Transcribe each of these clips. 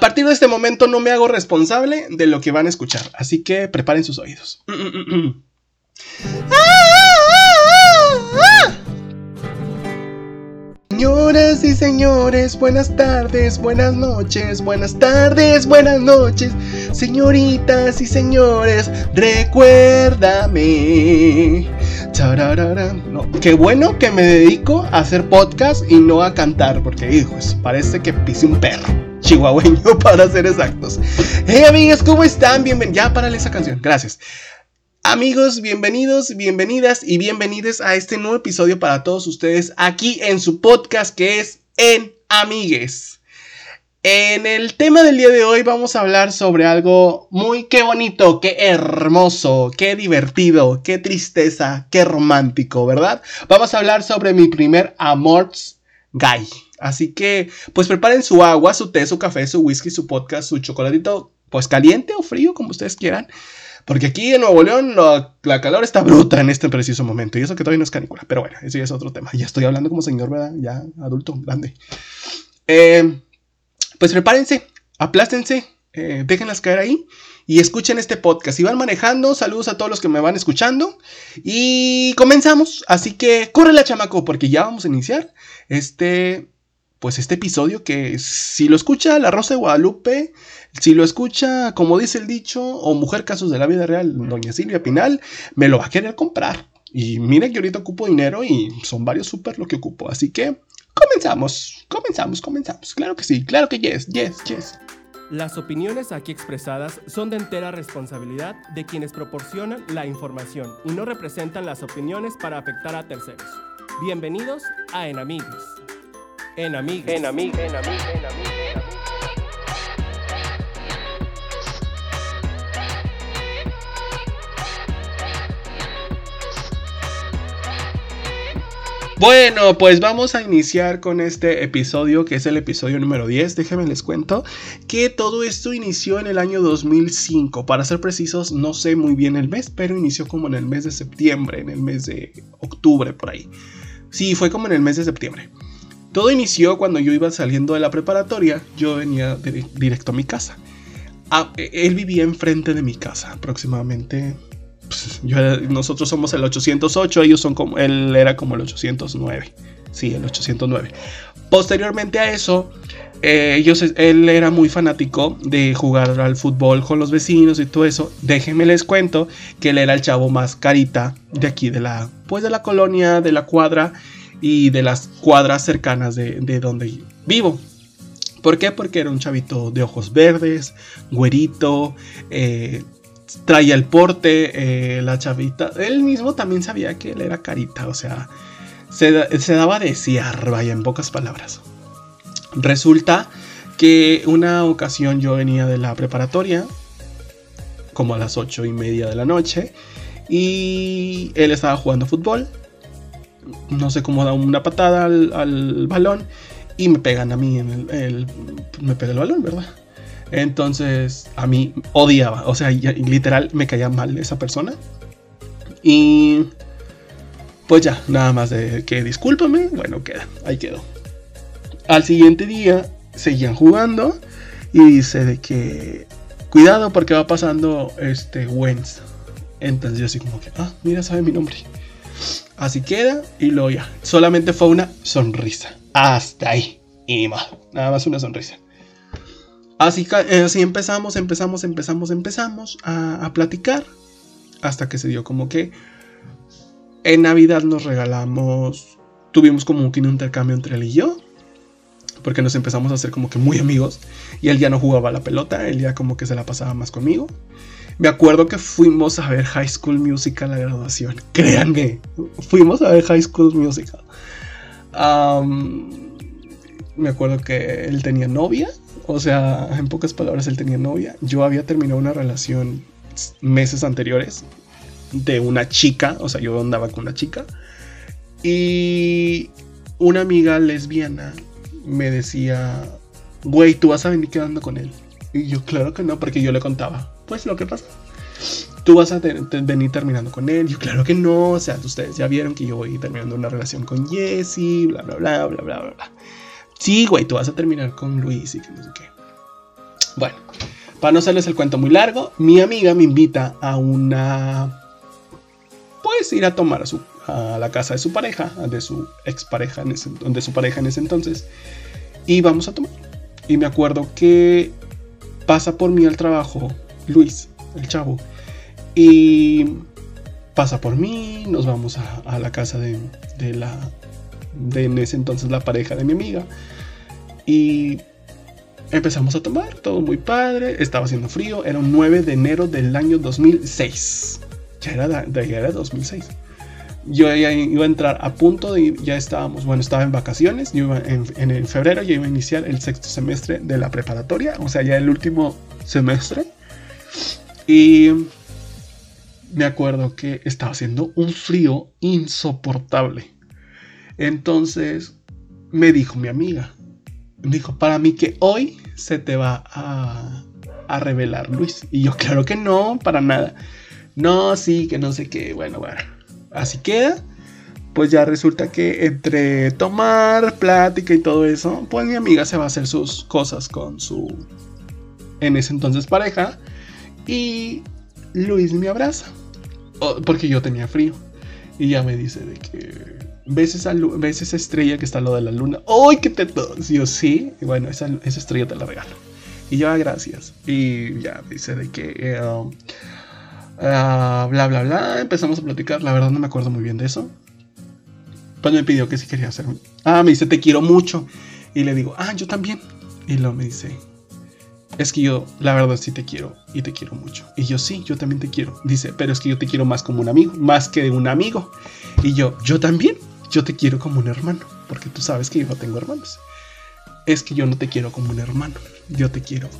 A partir de este momento no me hago responsable de lo que van a escuchar, así que preparen sus oídos. Señoras y señores, buenas tardes, buenas noches, buenas tardes, buenas noches. Señoritas y señores, recuérdame. No, qué bueno que me dedico a hacer podcast y no a cantar, porque hijos, parece que pise un perro. Chihuahueño para ser exactos. Hey amigas, ¿cómo están? Bienvenidos. Ya párale esa canción, gracias. Amigos, bienvenidos, bienvenidas y bienvenidos a este nuevo episodio para todos ustedes aquí en su podcast que es En Amigues. En el tema del día de hoy vamos a hablar sobre algo muy qué bonito, qué hermoso, qué divertido, qué tristeza, qué romántico, ¿verdad? Vamos a hablar sobre mi primer amorts guy. Así que, pues preparen su agua, su té, su café, su whisky, su podcast, su chocolatito, pues caliente o frío, como ustedes quieran. Porque aquí en Nuevo León la calor está bruta en este preciso momento. Y eso que todavía no es canícula. Pero bueno, eso ya es otro tema. Ya estoy hablando como señor, ¿verdad? Ya adulto, grande. Eh, pues prepárense, aplástense, eh, déjenlas caer ahí y escuchen este podcast. Si van manejando, saludos a todos los que me van escuchando. Y comenzamos. Así que corre la chamaco, porque ya vamos a iniciar este, pues este episodio que si lo escucha la Rosa de Guadalupe si lo escucha, como dice el dicho, o mujer casos de la vida real, doña Silvia Pinal, me lo va a querer comprar. Y miren que ahorita ocupo dinero y son varios súper lo que ocupo. Así que comenzamos, comenzamos, comenzamos. Claro que sí, claro que yes, yes, yes. Las opiniones aquí expresadas son de entera responsabilidad de quienes proporcionan la información y no representan las opiniones para afectar a terceros. Bienvenidos a Enamigues. Enamigues. Enamigues. Enamigues. Enamigues. Bueno, pues vamos a iniciar con este episodio que es el episodio número 10. Déjenme les cuento que todo esto inició en el año 2005. Para ser precisos, no sé muy bien el mes, pero inició como en el mes de septiembre, en el mes de octubre, por ahí. Sí, fue como en el mes de septiembre. Todo inició cuando yo iba saliendo de la preparatoria. Yo venía directo a mi casa. Ah, e, él vivía enfrente de mi casa, aproximadamente pues, nosotros somos el 808, ellos son como, él era como el 809. Sí, el 809. Posteriormente a eso, eh, él era muy fanático de jugar al fútbol con los vecinos y todo eso. Déjenme les cuento que él era el chavo más carita de aquí, de la, pues de la colonia, de la cuadra y de las cuadras cercanas de, de donde vivo. ¿Por qué? Porque era un chavito de ojos verdes, güerito, eh, traía el porte, eh, la chavita. Él mismo también sabía que él era carita, o sea, se, daba a desear, vaya, en pocas palabras. Resulta que una ocasión yo venía de la preparatoria, como a las ocho y media de la noche, y él estaba jugando fútbol. No sé cómo da una patada al, balón y me pegan a mí en el, me pega el balón, ¿verdad? Entonces, a mí odiaba, o sea, literal me caía mal esa persona. Y pues ya, nada más de que discúlpame, bueno, queda, ahí quedó. Al siguiente día seguían jugando y dice de que cuidado porque va pasando este Wens. Entonces yo así como que, ah, mira, sabe mi nombre. Así queda y luego ya, solamente fue una sonrisa. Hasta ahí. Y más, nada más una sonrisa. Así, eh, así empezamos, empezamos, empezamos, empezamos a, platicar. Hasta que se dio como que en Navidad nos regalamos, tuvimos como que un intercambio entre él y yo. Porque nos empezamos a hacer como que muy amigos. Y él ya no jugaba la pelota, él ya como que se la pasaba más conmigo. Me acuerdo que fuimos a ver High School Musical a la graduación. Créanme, fuimos a ver High School Musical. me acuerdo que él tenía novia o sea, en pocas palabras, él tenía novia. Yo había terminado una relación meses anteriores de una chica, o sea, yo andaba con una chica. Y una amiga lesbiana me decía, güey, tú vas a venir quedando con él. Y yo, claro que no, porque yo le contaba, pues lo que pasa. Tú vas a venir terminando con él. Yo, claro que no. O sea, ustedes ya vieron que yo voy terminando una relación con Jesse, bla, bla, bla, bla, bla, bla. Sí, güey, tú vas a terminar con Luis y que no sé qué. Bueno, para no hacerles el cuento muy largo, mi amiga me invita a una... Pues ir a tomar a, su, a la casa de su pareja, de su expareja, en ese, de su pareja en ese entonces. Y vamos a tomar. Y me acuerdo que pasa por mí al trabajo Luis, el chavo. Y pasa por mí, nos vamos a, la casa de, de, la... De en ese entonces la pareja de mi amiga. Y empezamos a tomar, todo muy padre, estaba haciendo frío, era un 9 de enero del año 2006. Ya era, de, ya era 2006. Yo ya iba a entrar a punto de, ya estábamos, bueno, estaba en vacaciones, yo iba en, en, febrero ya iba a iniciar el sexto semestre de la preparatoria, o sea, ya el último semestre. Y me acuerdo que estaba haciendo un frío insoportable. Entonces me dijo mi amiga, dijo, para mí que hoy se te va a, a revelar, Luis. Y yo, claro que no, para nada. No, sí, que no sé qué. Bueno, bueno. Así queda. Pues ya resulta que entre tomar, plática y todo eso, pues mi amiga se va a hacer sus cosas con su, en ese entonces pareja. Y Luis me abraza. Porque yo tenía frío. Y ya me dice de que ¿Ves esa, ¿Ves esa estrella que está al lado de la luna? ¡Ay, qué teto! Yo sí. Y bueno, esa, esa, estrella te la regalo. Y yo, ah, gracias. Y ya dice de que. Eh, um, ah, bla, bla, bla. Empezamos a platicar. La verdad no me acuerdo muy bien de eso. Pues me pidió que si quería hacer. Ah, me dice, te quiero mucho. Y le digo, ah, yo también. Y luego me dice, es que yo, la verdad, sí te quiero y te quiero mucho. Y yo, sí, yo también te quiero. Dice, pero es que yo te quiero más como un amigo, más que un amigo. Y yo, yo también yo te quiero como un hermano, porque tú sabes que yo no tengo hermanos. Es que yo no te quiero como un hermano, yo te quiero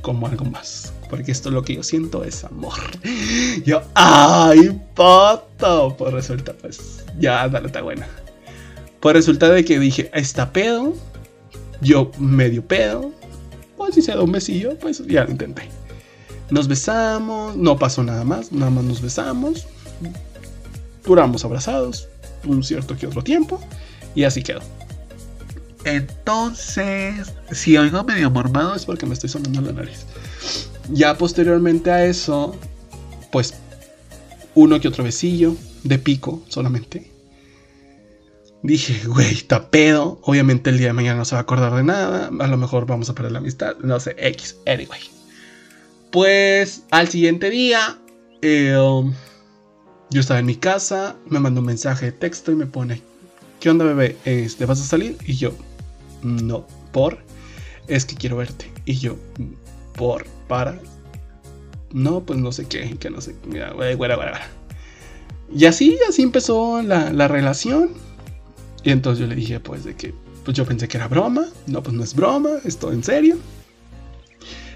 como algo más. Porque esto lo que yo siento es amor. Yo, ¡ay, pato! Pues resulta, pues, ya, dale, está buena. Pues resulta de que dije, está pedo. Yo medio pedo. Si se da un besillo, pues ya lo intenté. Nos besamos, no pasó nada más, nada más nos besamos. Duramos abrazados, un cierto que otro tiempo y así quedó. Entonces, si oigo medio mormado es porque me estoy sonando la nariz. Ya posteriormente a eso, pues uno que otro besillo, de pico solamente. Dije, güey, está pedo. Obviamente el día de mañana no se va a acordar de nada. A lo mejor vamos a perder la amistad. No sé, X, anyway. Pues al siguiente día, eh, yo estaba en mi casa, me mandó un mensaje de texto y me pone, ¿qué onda bebé? Este, ¿Vas a salir? Y yo, no, por, es que quiero verte. Y yo, por, para, no, pues no sé qué, que no sé, mira, güey, güey, güey. Y así, así empezó la, la relación. Y entonces yo le dije, pues, de que, pues yo pensé que era broma. No, pues no es broma, es todo en serio.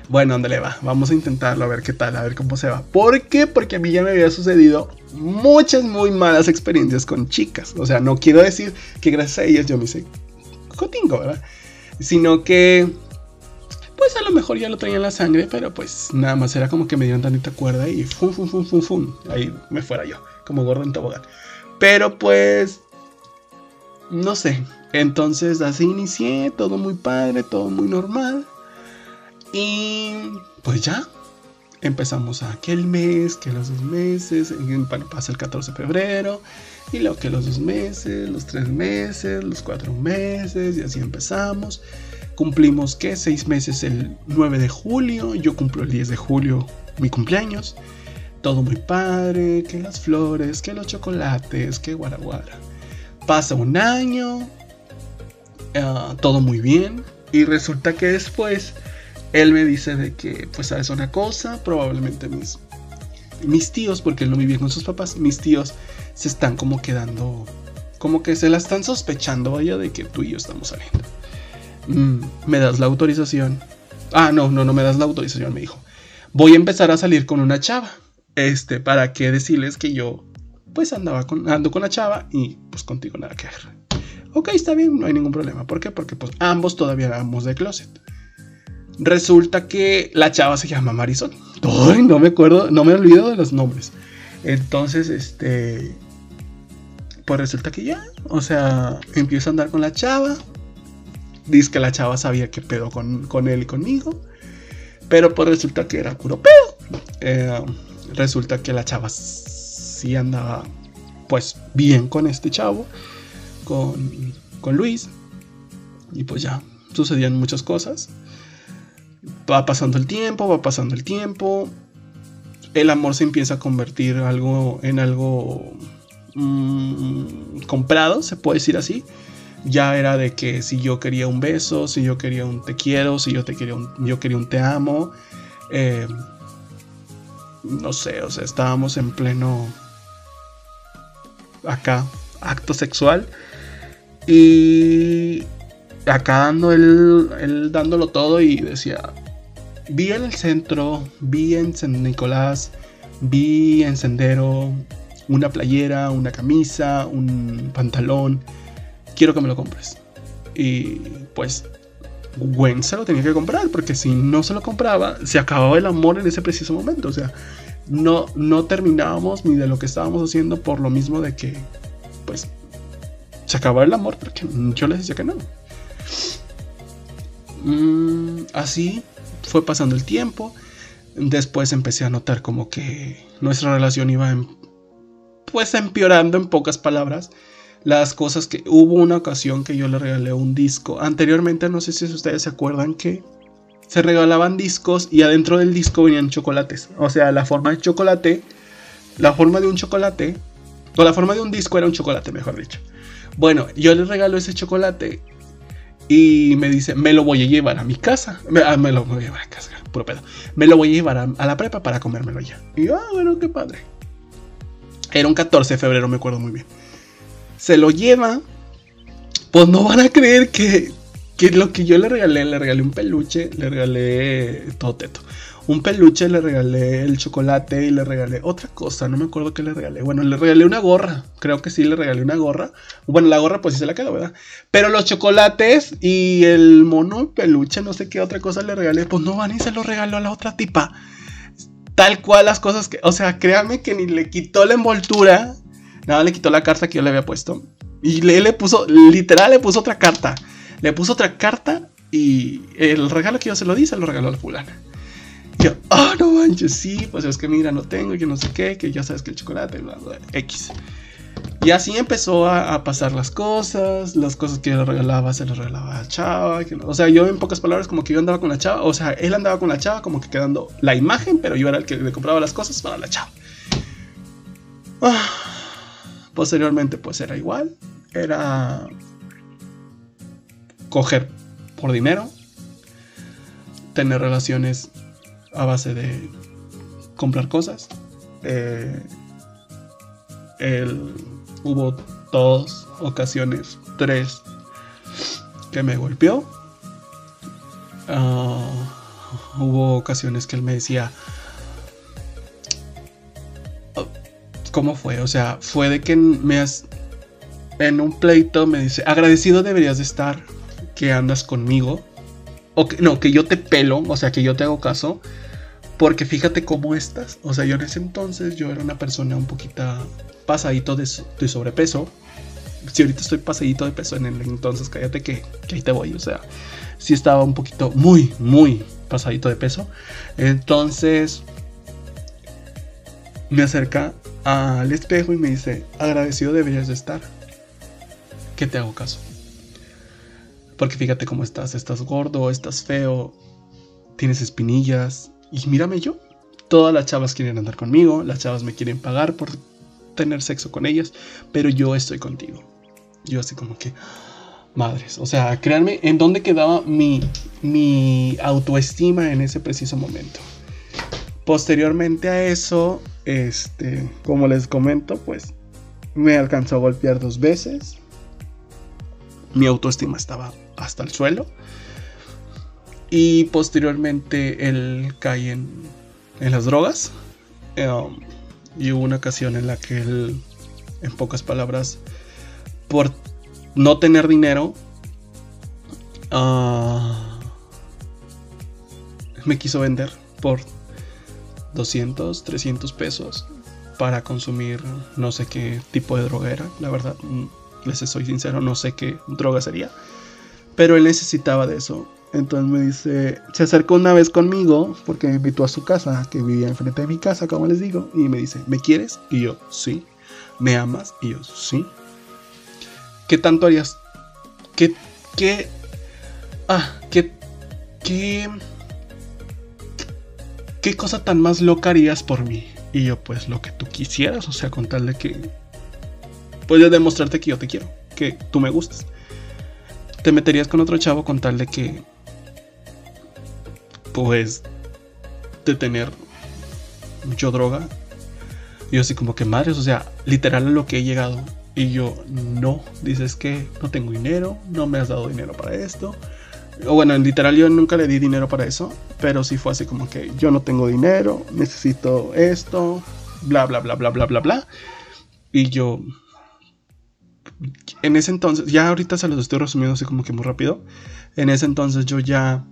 Bueno, ¿dónde le va? Vamos a intentarlo a ver qué tal, a ver cómo se va. ¿Por qué? Porque a mí ya me había sucedido muchas muy malas experiencias con chicas. O sea, no quiero decir que gracias a ellas yo me hice cotingo, ¿verdad? Sino que, pues a lo mejor ya lo traía en la sangre, pero pues nada más era como que me dieron tantita cuerda y fum, fum, fum, fum, fum. Ahí me fuera yo, como gordo en tobogán. Pero pues, no sé. Entonces así inicié, todo muy padre, todo muy normal. Y pues ya, empezamos aquel mes, que los dos meses, pasa el 14 de febrero, y luego que los dos meses, los tres meses, los cuatro meses, y así empezamos. Cumplimos que seis meses el 9 de julio, yo cumplo el 10 de julio mi cumpleaños. Todo muy padre, que las flores, que los chocolates, que guaraguara. Pasa un año, ah, todo muy bien, y resulta que después él me dice de que, pues, sabes una cosa, probablemente mis, mis tíos, porque él no vivía con sus papás, mis tíos se están como quedando, como que se la están sospechando, vaya, de que tú y yo estamos saliendo. Mm, ¿Me das la autorización? Ah, no, no, no me das la autorización, me dijo. Voy a empezar a salir con una chava. Este, para que decirles que yo, pues, andaba con, ando con la chava y, pues, contigo nada que ver. Ok, está bien, no hay ningún problema. ¿Por qué? Porque, pues, ambos todavía éramos de closet. Resulta que la chava se llama Marisol. No me acuerdo, no me olvido de los nombres. Entonces, este. Pues resulta que ya, o sea, empiezo a andar con la chava. Dice que la chava sabía que pedo con, con él y conmigo. Pero pues resulta que era puro pedo. Eh, resulta que la chava sí andaba pues bien con este chavo, con, con Luis. Y pues ya, sucedían muchas cosas. Va pasando el tiempo, va pasando el tiempo. El amor se empieza a convertir algo, en algo mm, comprado, se puede decir así. Ya era de que si yo quería un beso, si yo quería un te quiero, si yo, te quería, un, yo quería un te amo. Eh, no sé, o sea, estábamos en pleno acá, acto sexual. Y acá dando él, dándolo todo y decía, vi en el centro, vi en San Nicolás, vi en Sendero una playera, una camisa, un pantalón, quiero que me lo compres. Y pues Gwen se lo tenía que comprar, porque si no se lo compraba, se acababa el amor en ese preciso momento. O sea, no, no terminábamos ni de lo que estábamos haciendo por lo mismo de que, pues, se acababa el amor, porque yo les decía que no. Mm, así fue pasando el tiempo. Después empecé a notar como que nuestra relación iba pues empeorando en pocas palabras. Las cosas que hubo una ocasión que yo le regalé un disco. Anteriormente no sé si ustedes se acuerdan que se regalaban discos y adentro del disco venían chocolates. O sea, la forma de chocolate, la forma de un chocolate, o la forma de un disco era un chocolate, mejor dicho. Bueno, yo le regalo ese chocolate y me dice, me lo voy a llevar a mi casa. Me, ah, lo voy a llevar a casa, puro pedo. Me lo voy a llevar a, la prepa para comérmelo ya. Y yo, ah, bueno, qué padre. Era un 14 de febrero, me acuerdo muy bien. Se lo lleva. Pues no van a creer que que lo que yo le regalé, le regalé un peluche, le regalé todo teto. Un peluche, le regalé el chocolate y le regalé otra cosa, no me acuerdo qué le regalé. Bueno, le regalé una gorra, creo que sí le regalé una gorra. Bueno, la gorra pues sí se la quedó, ¿verdad? Pero los chocolates y el mono peluche, no sé qué otra cosa le regalé, pues no van y se lo regaló a la otra tipa. Tal cual las cosas que, o sea, créanme que ni le quitó la envoltura, nada, le quitó la carta que yo le había puesto. Y le, le puso, literal, le puso otra carta. Le puso otra carta y el regalo que yo se lo di se lo regaló a la fulana. Y yo, ah, no manches, sí, pues es que mira, no tengo, que no sé qué, que ya sabes que el chocolate, X. Y así empezó a, pasar las cosas, las cosas que yo le regalaba se las regalaba a la chava. o sea, yo en pocas palabras como que yo andaba con la chava, o sea, él andaba con la chava como que quedando la imagen, pero yo era el que le compraba las cosas para la chava. Ah, posteriormente pues era igual, era coger por dinero, tener relaciones a base de comprar cosas. Eh, hubo dos ocasiones, tres, que me golpeó. Ah, hubo ocasiones que él me decía, ¿cómo fue? O sea, fue de que me has, en un pleito me dice, agradecido deberías de estar que andas conmigo. O que, no, que yo te pelo, o sea, que yo te hago caso. Porque fíjate cómo estás. O sea, yo en ese entonces yo era una persona un poquito pasadito de, sobrepeso. Si ahorita estoy pasadito de peso en el entonces, cállate que, ahí te voy. O sea, sí estaba un poquito muy, muy pasadito de peso. Entonces me acerca al espejo y me dice, agradecido deberías de estar. Que te hago caso. Porque fíjate cómo estás, estás gordo, estás feo, tienes espinillas. Y mírame yo. Todas las chavas quieren andar conmigo, las chavas me quieren pagar por tener sexo con ellas, pero yo estoy contigo. Yo así como que, madres, o sea, créanme, ¿en dónde quedaba mi, mi autoestima en ese preciso momento? Posteriormente a eso, este, como les comento, pues me alcanzó a golpear dos veces. Mi autoestima estaba hasta el suelo. Y posteriormente él cae en, las drogas. Um, y hubo una ocasión en la que él, en pocas palabras, por no tener dinero, uh, me quiso vender por 200, 300 pesos para consumir no sé qué tipo de droga era. La verdad, mm, les soy sincero, no sé qué droga sería. Pero él necesitaba de eso. Entonces me dice, se acercó una vez conmigo porque me invitó a su casa, que vivía enfrente de mi casa, como les digo, y me dice, ¿me quieres? Y yo, sí. ¿Me amas? Y yo, sí. ¿Qué tanto harías? ¿Qué, qué, ah, qué, qué, qué cosa tan más loca harías por mí? Y yo, pues lo que tú quisieras, o sea, con tal de que, puedes demostrarte que yo te quiero, que tú me gustas. Te meterías con otro chavo con tal de que pues de tener mucho droga. Y yo así como que madres, o sea, literal a lo que he llegado. Y yo, no, dices que no tengo dinero, no me has dado dinero para esto. O bueno, en literal yo nunca le di dinero para eso, pero sí fue así como que yo no tengo dinero, necesito esto, bla, bla, bla, bla, bla, bla, bla. Y yo, en ese entonces, ya ahorita se los estoy resumiendo así como que muy rápido. En ese entonces yo ya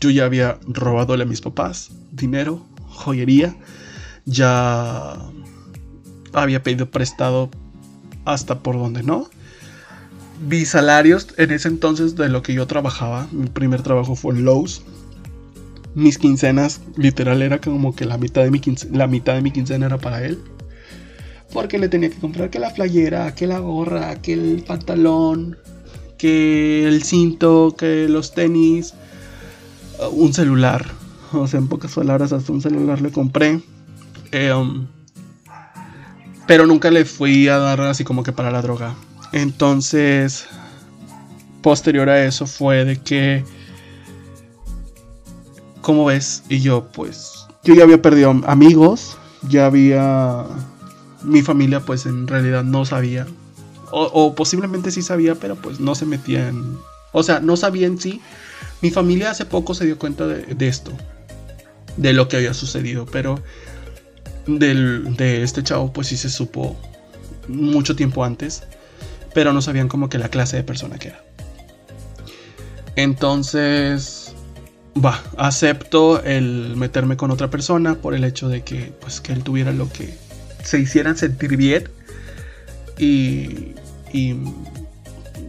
yo ya había robado a mis papás dinero, joyería, ya había pedido prestado hasta por donde no. Mis salarios en ese entonces de lo que yo trabajaba, mi primer trabajo fue en Lowe's. Mis quincenas, literal, era como que la mitad de mi, la mitad de mi quincena era para él. Porque le tenía que comprar que la playera, que la gorra, que el pantalón, que el cinto, que los tenis, un celular. O sea, en pocas palabras, hasta un celular le compré. Eh, um, pero nunca le fui a dar así como que para la droga. Entonces, posterior a eso fue de que, ¿cómo ves? Y yo, pues, yo ya había perdido amigos, ya había, mi familia pues en realidad no sabía, o, o posiblemente sí sabía, pero pues no se metía en, o sea, no sabía en sí, mi familia hace poco se dio cuenta de, esto, de lo que había sucedido, pero de este chavo pues sí se supo mucho tiempo antes, pero no sabían como que la clase de persona que era. Entonces, va, acepto el meterme con otra persona por el hecho de que pues que él tuviera lo que se hicieran sentir bien y y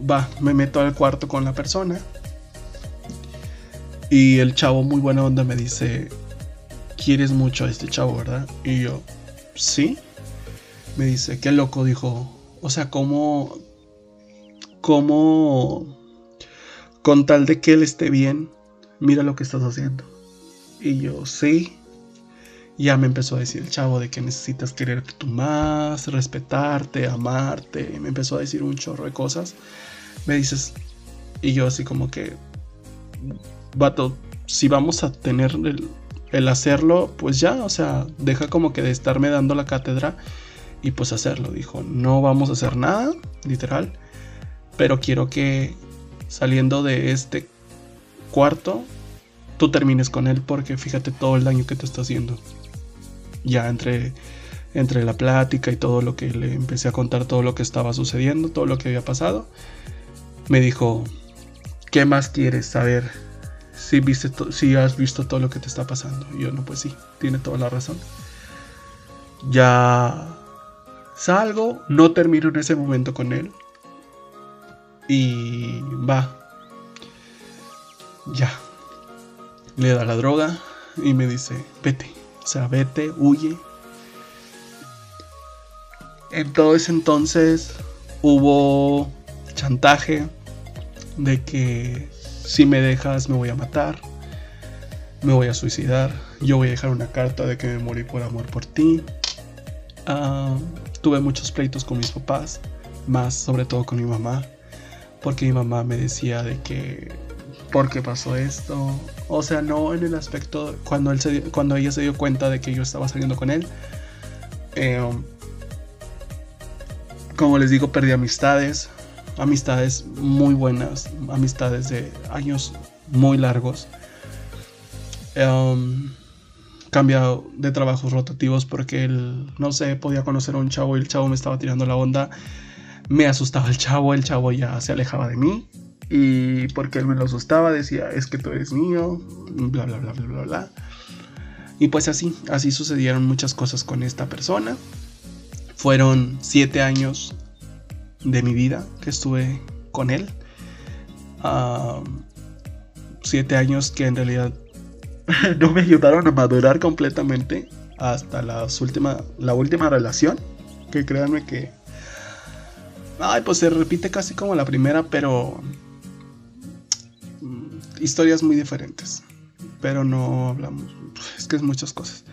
va, me meto al cuarto con la persona y el chavo muy buena onda me dice, quieres mucho a este chavo, ¿verdad? Y yo, sí. Me dice, qué loco, dijo. O sea, ¿cómo... ¿Cómo... Con tal de que él esté bien, mira lo que estás haciendo. Y yo, sí. Ya me empezó a decir el chavo de que necesitas quererte tú más, respetarte, amarte. me empezó a decir un chorro de cosas. Me dices, y yo así como que, vato, si vamos a tener el, hacerlo, pues ya, o sea, deja como que de estarme dando la cátedra y pues hacerlo. Dijo, no vamos a hacer nada, literal, pero quiero que saliendo de este cuarto, tú termines con él porque fíjate todo el daño que te está haciendo. Ya entre, entre la plática y todo lo que le empecé a contar, todo lo que estaba sucediendo, todo lo que había pasado, me dijo, ¿qué más quieres saber? si, viste si has visto todo lo que te está pasando. Y yo no, pues sí, tiene toda la razón. Ya salgo, no termino en ese momento con él. Y va. Ya. Le da la droga y me dice, vete. O sea, vete, huye. En todo ese entonces hubo chantaje de que si me dejas me voy a matar, me voy a suicidar, yo voy a dejar una carta de que me morí por amor por ti. Ah, tuve muchos pleitos con mis papás, más sobre todo con mi mamá, porque mi mamá me decía de que, ¿por qué pasó esto? O sea, no en el aspecto, cuando, él se, cuando ella se dio cuenta de que yo estaba saliendo con él, eh, como les digo, perdí amistades, amistades muy buenas, amistades de años muy largos. Um, cambiado de trabajos rotativos porque él, no sé, podía conocer a un chavo y el chavo me estaba tirando la onda. Me asustaba el chavo, el chavo ya se alejaba de mí. Y porque él me lo asustaba, decía, es que tú eres mío, bla, bla, bla, bla, bla, bla. Y pues así, así sucedieron muchas cosas con esta persona. Fueron siete años de mi vida que estuve con él. siete años que en realidad no me ayudaron a madurar completamente hasta las última, la última relación. Que créanme que... Ay, pues se repite casi como la primera, pero... Historias muy diferentes. Pero no hablamos... Es que es muchas cosas.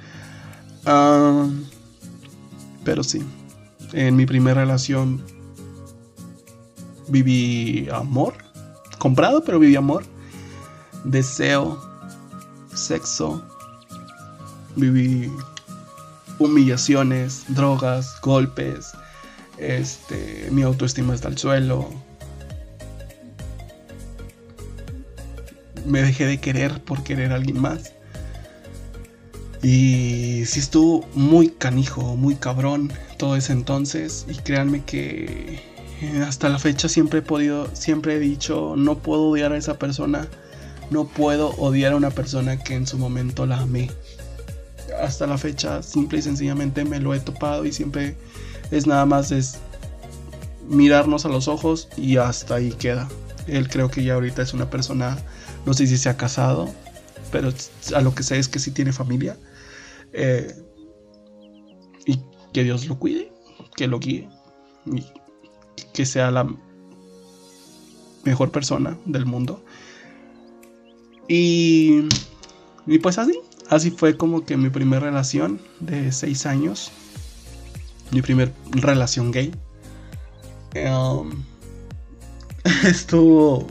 Ah, pero sí. En mi primera relación viví amor. Comprado, pero viví amor. Deseo. Sexo. Viví humillaciones, drogas, golpes. Este, mi autoestima está al suelo. Me dejé de querer por querer a alguien más. Y sí estuvo muy canijo, muy cabrón todo ese entonces. Y créanme que eh, hasta la fecha siempre he podido, siempre he dicho, no puedo odiar a esa persona. No puedo odiar a una persona que en su momento la amé. Hasta la fecha, simple y sencillamente me lo he topado y siempre es nada más es mirarnos a los ojos y hasta ahí queda. Él creo que ya ahorita es una persona, no sé si se ha casado, pero a lo que sé es que sí tiene familia. Eh, y que Dios lo cuide, que lo guíe y que sea la mejor persona del mundo. Y, y pues así, así fue como que mi primera relación de seis años, mi primer relación gay. Um, estuvo,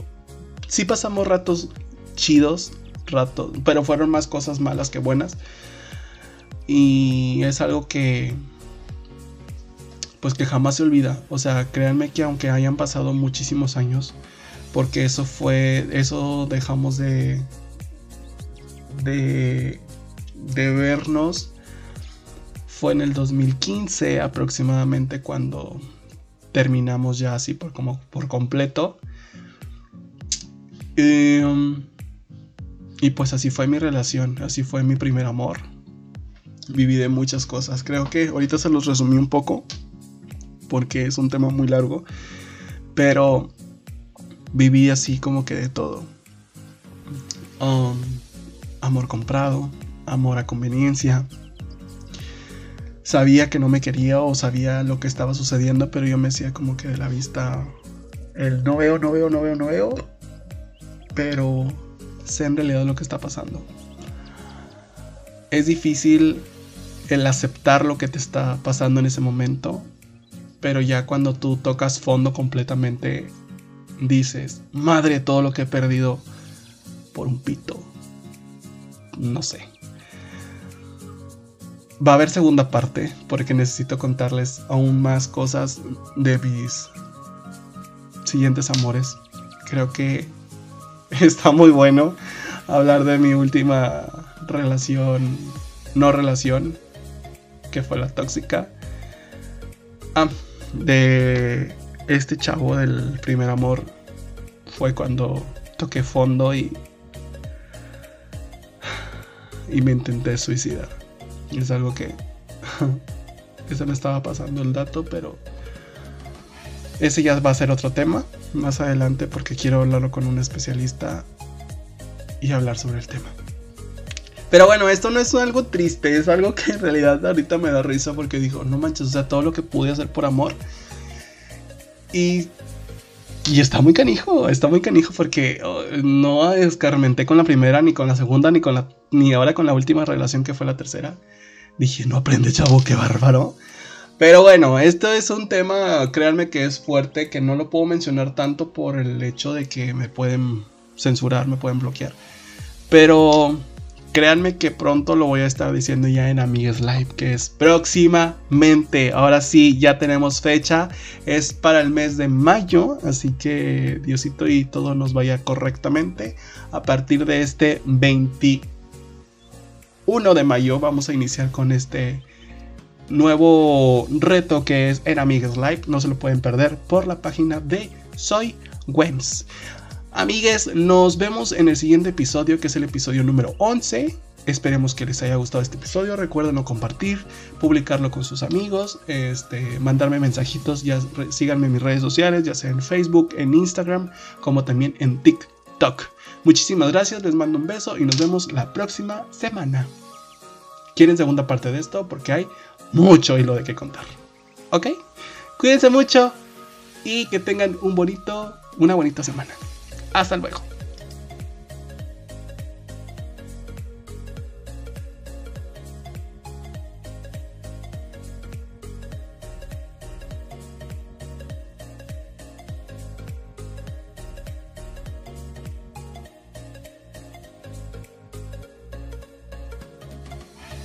sí pasamos ratos chidos, ratos, pero fueron más cosas malas que buenas. Y es algo que pues que jamás se olvida. O sea, créanme que aunque hayan pasado muchísimos años, porque eso fue, eso dejamos de, de, de vernos, fue en el 2015 aproximadamente cuando terminamos ya así por, como, por completo. Y, um, y pues así fue mi relación, así fue mi primer amor. Viví de muchas cosas. Creo que ahorita se los resumí un poco porque es un tema muy largo. Pero viví así como que de todo. Um, amor comprado, amor a conveniencia. Sabía que no me quería o sabía lo que estaba sucediendo, pero yo me hacía como que de la vista el no veo, no veo, no veo, no veo. Pero sé en realidad lo que está pasando. Es difícil el aceptar lo que te está pasando en ese momento, pero ya cuando tú tocas fondo completamente dices, madre, todo lo que he perdido por un pito. No sé. Va a haber segunda parte porque necesito contarles aún más cosas de mis siguientes amores. Creo que está muy bueno hablar de mi última relación, no relación, que fue la tóxica. Ah, de este chavo del primer amor fue cuando toqué fondo y y me intenté suicidar. Es algo que se me estaba pasando el dato, pero ese ya va a ser otro tema más adelante porque quiero hablarlo con un especialista y hablar sobre el tema. Pero bueno, esto no es algo triste, es algo que en realidad ahorita me da risa porque digo, no manches, o sea, todo lo que pude hacer por amor. Y, y está muy canijo, está muy canijo porque oh, no escarmenté con la primera, ni con la segunda, ni con ni ahora con la última relación que fue la tercera. Dije, no aprende, chavo, qué bárbaro. Pero bueno, esto es un tema, créanme que es fuerte, que no lo puedo mencionar tanto por el hecho de que me pueden censurar, me pueden bloquear. Pero créanme que pronto lo voy a estar diciendo ya en Amigues Live, que es próximamente. Ahora sí, ya tenemos fecha. Es para el mes de mayo, así que Diosito y todo nos vaya correctamente. A partir de este 21 de mayo vamos a iniciar con este nuevo reto que es en Amigues Live. No se lo pueden perder por la página de Soy Wems. Amigues, nos vemos en el siguiente episodio, que es el episodio número 11. Esperemos que les haya gustado este episodio. Recuerden compartir, publicarlo con sus amigos, este, mandarme mensajitos. Ya síganme en mis redes sociales, ya sea en Facebook, en Instagram, como también en. TikTok. Muchísimas gracias, les mando un beso y nos vemos la próxima semana. ¿Quieren segunda parte de esto? Porque hay mucho hilo de qué contar. ¿Ok? Cuídense mucho y que tengan un bonito, una bonita semana. Hasta luego.